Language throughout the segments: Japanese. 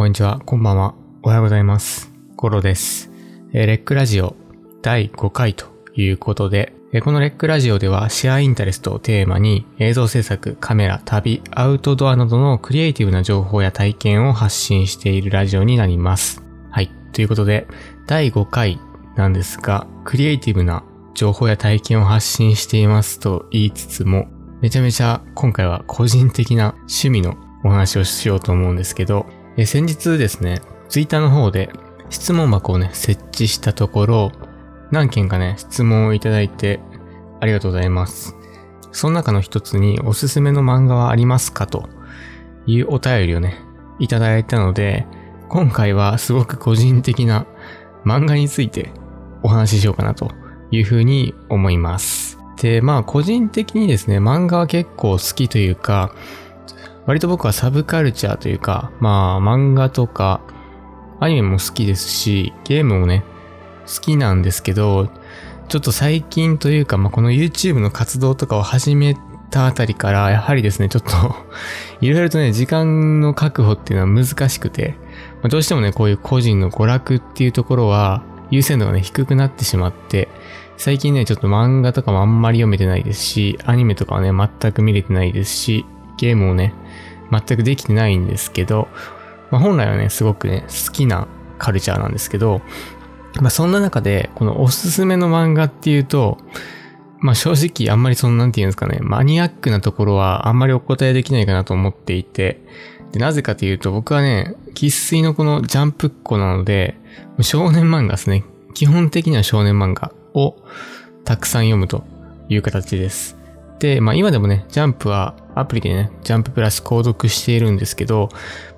こんにちは、こんばんは。おはようございます。ゴロです。えーレックラジオ第5回ということで、えこのレックラジオではシェアインタレストをテーマに映像制作、カメラ、旅、アウトドアなどのクリエイティブな情報や体験を発信しているラジオになります。はい。ということで、第5回なんですが、クリエイティブな情報や体験を発信していますと言いつつも、めちゃめちゃ今回は個人的な趣味のお話をしようと思うんですけど、え先日ですね、ツイッターの方で質問箱をね、設置したところ、何件かね、質問をいただいてありがとうございます。その中の一つにおすすめの漫画はありますか？というお便りをね、いただいたので、今回はすごく個人的な漫画についてお話ししようかなというふうに思います。で、まあ個人的にですね、漫画は結構好きというか、割と僕はサブカルチャーというか、まあ漫画とかアニメも好きですし、ゲームもね、好きなんですけど、ちょっと最近というか、まあこの YouTube の活動とかを始めたあたりから、やはりですね、ちょっと いろいろとね、時間の確保っていうのは難しくて、まあどうしてもね、こういう個人の娯楽っていうところは、優先度がね、低くなってしまって、最近ね、ちょっと漫画とかもあんまり読めてないですし、アニメとかはね、全く見れてないですし、ゲームもね、全くできてないんですけど、まあ、本来はね、すごくね、好きなカルチャーなんですけど、まあ、そんな中で、このおすすめの漫画っていうと、まあ、正直あんまりその、なんていうんですかね、マニアックなところはあんまりお答えできないかなと思っていて、でなぜかというと、僕はね、喫水のこのジャンプっ子なので、少年漫画ですね。基本的には少年漫画をたくさん読むという形です。で、まあ今でもね、ジャンプはアプリでね、ジャンププラス購読しているんですけど、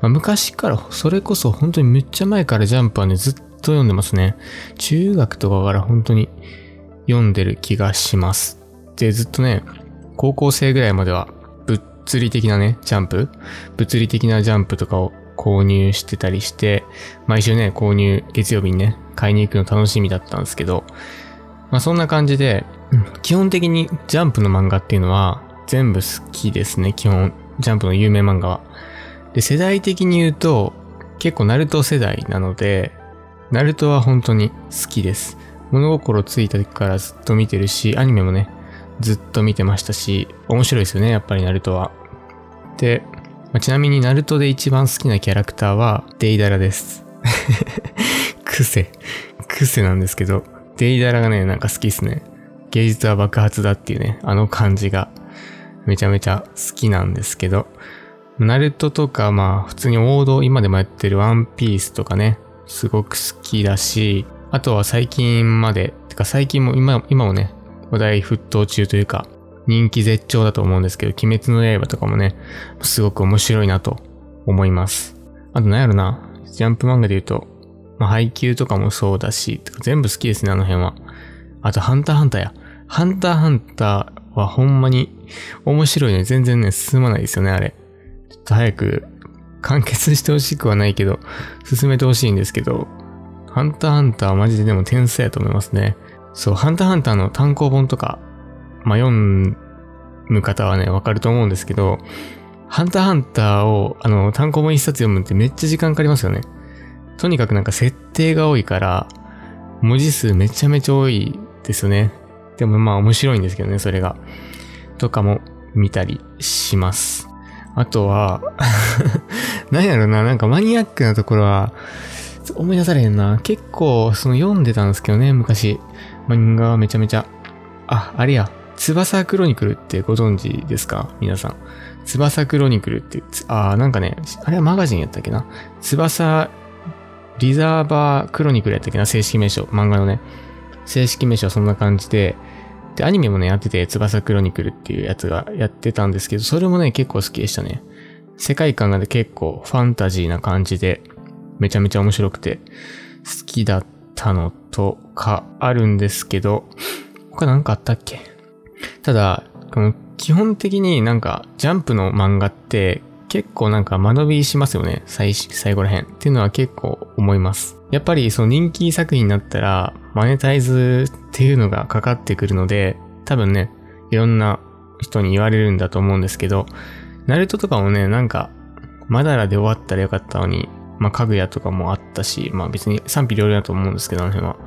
まあ、昔から、それこそ本当にめっちゃ前からジャンプはね、ずっと読んでますね。中学とかから本当に読んでる気がします。で、ずっとね、高校生ぐらいまでは物理的なね、ジャンプ物理的なジャンプとかを購入してたりして、毎週ね、購入月曜日にね、買いに行くの楽しみだったんですけど、まあそんな感じで、基本的にジャンプの漫画っていうのは全部好きですね、基本。ジャンプの有名漫画は。で、世代的に言うと、結構ナルト世代なので、ナルトは本当に好きです。物心ついた時からずっと見てるし、アニメもね、ずっと見てましたし、面白いですよね、やっぱりナルトは。で、まあちなみにナルトで一番好きなキャラクターはデイダラです。癖。癖なんですけど、デイダラがね、なんか好きですね。芸術は爆発だっていうね、あの感じがめちゃめちゃ好きなんですけど、ナルトとか、まあ普通に王道、今でもやってるワンピースとかね、すごく好きだし、あとは最近まで、てか最近も今、今もね、話題沸騰中というか、人気絶頂だと思うんですけど、鬼滅の刃とかもね、すごく面白いなと思います。あと何やろな、ジャンプ漫画で言うと、まあ配給とかもそうだし、全部好きですね、あの辺は。あと、ハンターハンターや。ハンターハンターはほんまに面白いね。全然ね、進まないですよね、あれ。ちょっと早く完結してほしくはないけど、進めてほしいんですけど、ハンターハンターはマジででも天才やと思いますね。そう、ハンターハンターの単行本とか、まあ、読む方はね、わかると思うんですけど、ハンターハンターを、あの、単行本一冊読むってめっちゃ時間かかりますよね。とにかくなんか設定が多いから、文字数めちゃめちゃ多いですよね。でもまあ面白いんですけどね、それが。とかも見たりします。あとは、何やろな、なんかマニアックなところは、思い出されへんな。結構、その読んでたんですけどね、昔。漫画はめちゃめちゃ。あ、あれや。翼クロニクルってご存知ですか？皆さん。翼クロニクルって、つあー、なんかね、あれはマガジンやったっけな？翼リザーバークロニクルやったっけな？正式名称。漫画のね。正式名称はそんな感じで、で、アニメもね、やってて、翼クロニクルっていうやつがやってたんですけど、それもね、結構好きでしたね。世界観がね、結構ファンタジーな感じで、めちゃめちゃ面白くて、好きだったのとかあるんですけど、他なんかあったっけ？ただ、基本的になんか、ジャンプの漫画って、結構なんか間延びしますよね。最、最後らへん。っていうのは結構思います。やっぱりその人気作品になったら、マネタイズっていうのがかかってくるので、多分ね、いろんな人に言われるんだと思うんですけど、ナルトとかもね、なんか、マダラで終わったらよかったのに、まあ、家具屋とかもあったし、まあ別に賛否両論だと思うんですけど、あの辺は。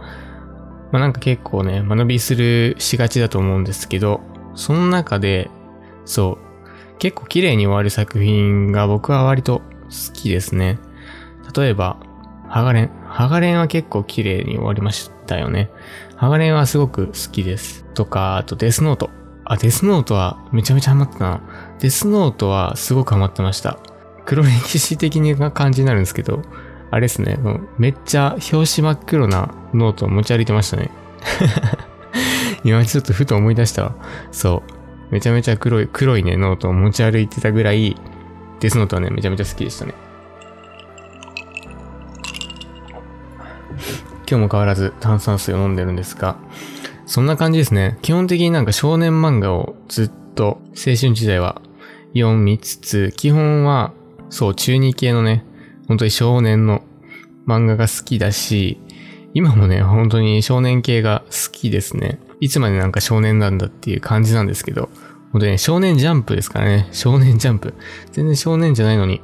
まあなんか結構ね、間延びするしがちだと思うんですけど、その中で、そう、結構綺麗に終わる作品が僕は割と好きですね。例えば、ハガレン。ハガレンは結構綺麗に終わりましたよね。ハガレンはすごく好きです。とか、あとデスノート。あ、デスノートはめちゃめちゃハマってたな。デスノートはすごくハマってました。黒歴史的な感じになるんですけど、あれですね、めっちゃ表紙真っ黒なノートを持ち歩いてましたね。今ちょっとふと思い出したわ。そう。めちゃめちゃ黒い、黒いね、ノートを持ち歩いてたぐらい、デスノートはね、めちゃめちゃ好きでしたね。今日も変わらず炭酸水を飲んでるんですが、そんな感じですね。基本的になんか少年漫画をずっと青春時代は読みつつ、基本はそう中二系のね、本当に少年の漫画が好きだし、今もね、本当に少年系が好きですね。いつまでなんか少年なんだっていう感じなんですけど、本当にね、少年ジャンプですからね。少年ジャンプ。全然少年じゃないのに、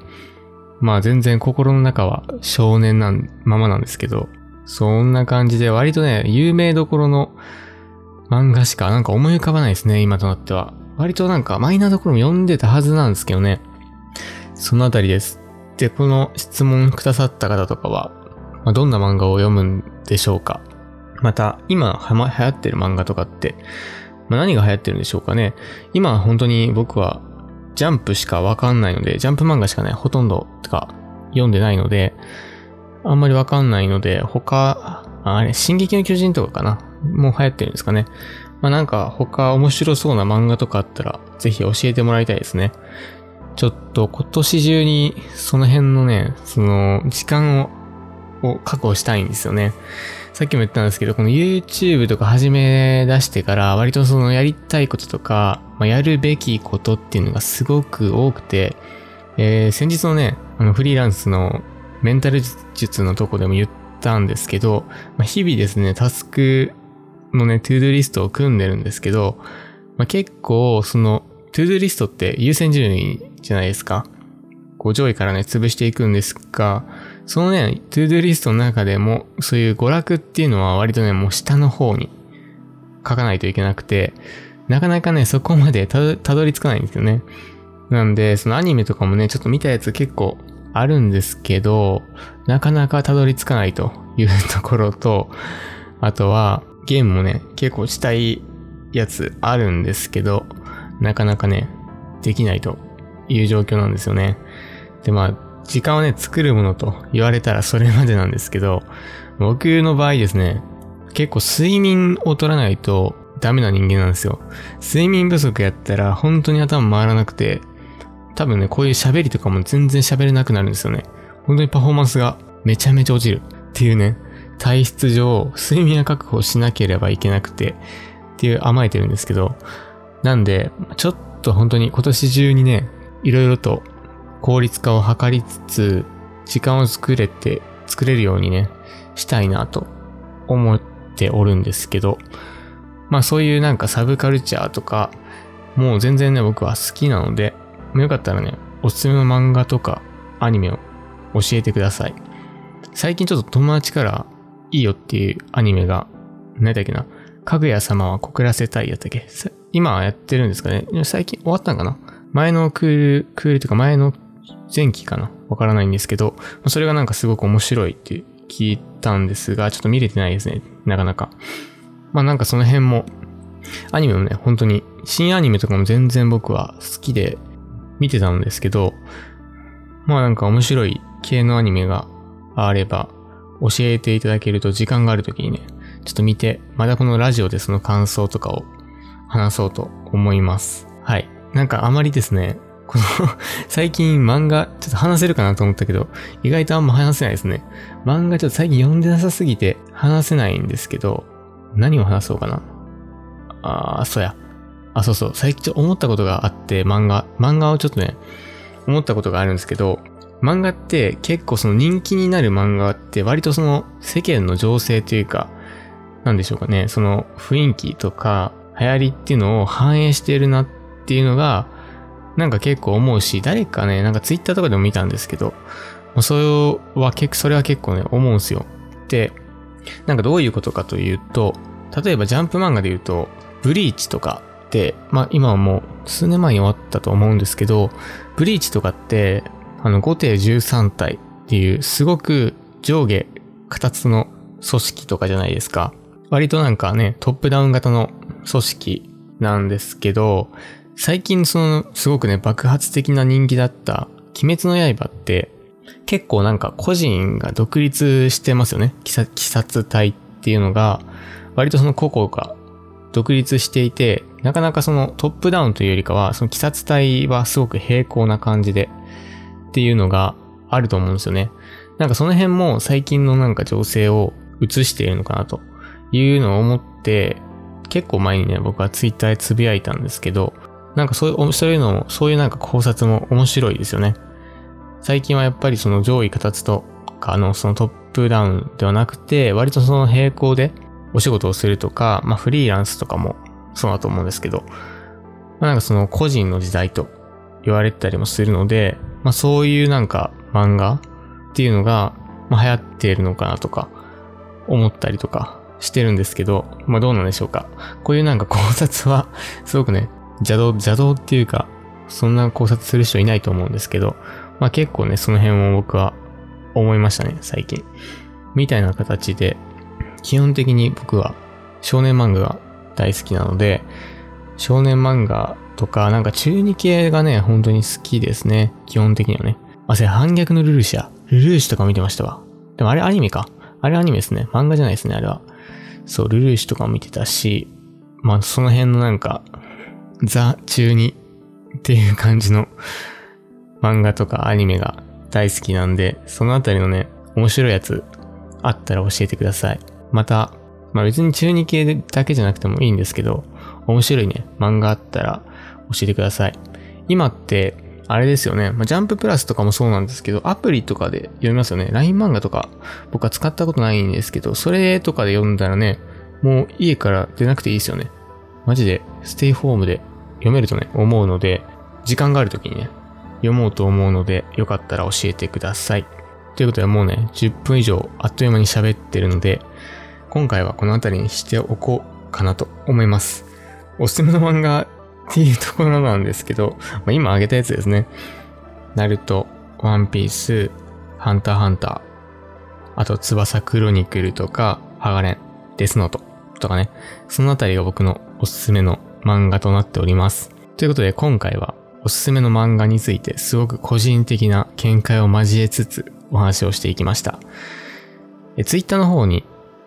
まあ全然心の中は少年なままなんですけど、そんな感じで割とね、有名どころの漫画しかなんか思い浮かばないですね、今となっては。割となんかマイナーどころも読んでたはずなんですけどね。そのあたりです。で、この質問くださった方とかは、まあ、どんな漫画を読むんでしょうかまた、今は、流行ってる漫画とかって、まあ、何が流行ってるんでしょうかね今本当に僕はジャンプしかわかんないので、ジャンプ漫画しかね、ほとんどとか読んでないので、あんまりわかんないので、他、あれ、進撃の巨人とかかなもう流行ってるんですかね。まあなんか他面白そうな漫画とかあったら、ぜひ教えてもらいたいですね。ちょっと今年中にその辺のね、その時間をを確保したいんですよね。さっきも言ったんですけど、この YouTube とか始め出してから割とそのやりたいこととか、まあ、やるべきことっていうのがすごく多くて、えー、先日のね、あのフリーランスのメンタル術のとこでも言ったんですけど、まあ、日々ですね、タスクのね、 ToDoリストを組んでるんですけど、まあ、結構その ToDoリストって優先順位じゃないですか。こう上位からね、潰していくんですが、そのね、 ToDoリストの中でも、そういう娯楽っていうのは割とね、もう下の方に書かないといけなくて、なかなかね、そこまでたどり着かないんですよね。なんで、そのアニメとかもね、ちょっと見たやつ結構あるんですけど、なかなかたどり着かないというところと、あとは、ゲームもね、結構したいやつあるんですけど、なかなかね、できないという状況なんですよね。で、まあ、時間をね、作るものと言われたらそれまでなんですけど、僕の場合ですね、結構睡眠を取らないとダメな人間なんですよ。睡眠不足やったら本当に頭回らなくて、多分ね、こういう喋りとかも全然喋れなくなるんですよね。本当にパフォーマンスがめちゃめちゃ落ちるっていうね、体質上、睡眠を確保しなければいけなくて、っていう甘えてるんですけど、なんで、ちょっと本当に今年中にね、いろいろと効率化を図りつつ、時間を作れて、作れるようにね、したいなと思っておるんですけど、まあそういうなんかサブカルチャーとか、もう全然ね、僕は好きなので、よかったらね、おすすめの漫画とかアニメを教えてください。最近ちょっと友達からいいよっていうアニメが、何だっけな、かぐや様は告らせたいやったっけ？今はやってるんですかね？最近終わったんかな？前のクール、クールとか前の前期かな？わからないんですけど、それがなんかすごく面白いって聞いたんですが、ちょっと見れてないですね。なかなか。まあなんかその辺も、アニメもね、本当に、新アニメとかも全然僕は好きで見てたんですけど、まあなんか面白い系のアニメがあれば、教えていただけると時間がある時にね、ちょっと見て、またこのラジオでその感想とかを話そうと思います。はい。なんかあまりですね、この 最近漫画、ちょっと話せるかなと思ったけど、意外とあんま話せないですね。漫画ちょっと最近読んでなさすぎて話せないんですけど、何を話そうかな。あー、そうや。あ、そうそう。最近ちょっと思ったことがあって、漫画。漫画をちょっとね、思ったことがあるんですけど、漫画って結構その人気になる漫画って割とその世間の情勢というか、なんでしょうかね、その雰囲気とか流行りっていうのを反映しているなっていうのが、なんか結構思うし、誰かね、なんかツイッターとかでも見たんですけど、それは結構、それは結構ね、思うんすよ。で、なんかどういうことかというと、例えばジャンプ漫画で言うと、ブリーチとかって、まあ今はもう数年前に終わったと思うんですけど、ブリーチとかって、あの5艇13体っていうすごく上下形の組織とかじゃないですか。割となんかね、トップダウン型の組織なんですけど、最近そのすごくね、爆発的な人気だった鬼滅の刃って結構なんか個人が独立してますよね。鬼殺隊っていうのが割とその個々が独立していて、なかなかそのトップダウンというよりかは、その鬼殺隊はすごく平行な感じでっていうのがあると思うんですよね。なんかその辺も最近のなんか情勢を映しているのかなというのを思って、結構前にね、僕はツイッターでつぶやいたんですけど、なんかそういう、そういうのも、そういうなんか考察も面白いですよね。最近はやっぱりその上位形とかのそのトップダウンではなくて、割とその並行でお仕事をするとか、まあフリーランスとかもそうだと思うんですけど、まあなんかその個人の時代と言われてたりもするので、まあそういうなんか漫画っていうのが、まあ流行っているのかなとか思ったりとかしてるんですけど、まあどうなんでしょうか。こういうなんか考察はすごくね、邪道、邪道っていうか、そんな考察する人いないと思うんですけど、まあ結構ね、その辺を僕は思いましたね、最近。みたいな形で、基本的に僕は少年漫画が大好きなので、少年漫画とか、なんか中二系がね、本当に好きですね。基本的にはね。あ、それ反逆のルルーシュルルーシとか見てましたわ。でもあれアニメか。あれアニメですね。漫画じゃないですね、あれは。そう、ルルーシとか見てたし、まあその辺のなんか、ザ中二っていう感じの漫画とかアニメが大好きなんで、そのあたりのね、面白いやつあったら教えてください。また、まあ別に中二系だけじゃなくてもいいんですけど、面白いね、漫画あったら教えてください。今って、あれですよね。まあ、ジャンププラスとかもそうなんですけど、アプリとかで読みますよね。LINE 漫画とか、僕は使ったことないんですけど、それとかで読んだらね、もう家から出なくていいですよね。マジで、ステイホームで読めるとね、思うので、時間がある時にね、読もうと思うので、よかったら教えてください。ということでもうね、10分以上あっという間に喋ってるので、今回はこの辺りにしておこうかなと思います。おすすめの漫画っていうところなんですけど、まあ、今挙げたやつですね。ナルト、ワンピース、ハンターハンター、あと翼クロニクルとか、ハガレン、デスノートとかね、そのあたりが僕のおすすめの漫画となっております。ということで今回はおすすめの漫画についてすごく個人的な見解を交えつつお話をしていきました。え、ツイッターの方に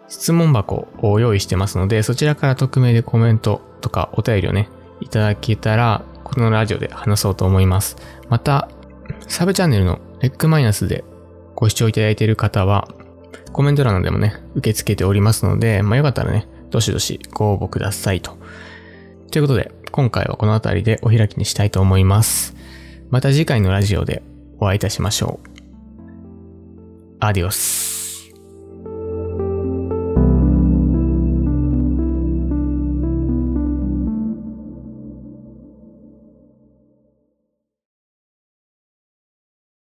質問箱を用意してますので、そちらから匿名でコメントとかお便りをね、いただけたら、このラジオで話そうと思います。また、サブチャンネルのレックマイナスでご視聴いただいている方は、コメント欄でもね、受け付けておりますので、まあよかったらね、どしどしご応募くださいと。ということで、今回はこの辺りでお開きにしたいと思います。また次回のラジオでお会いいたしましょう。アディオス。